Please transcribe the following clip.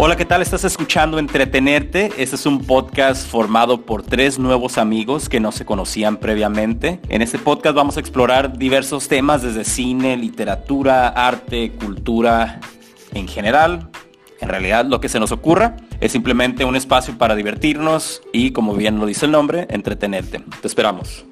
Hola, ¿qué tal? Estás escuchando Entretenerte. Este es un podcast formado por tres nuevos amigos que no se conocían previamente. En este podcast vamos a explorar diversos temas desde cine, literatura, arte, cultura en general. En realidad lo que se nos ocurra es simplemente un espacio para divertirnos y, como bien lo dice el nombre, entretenerte. Te esperamos.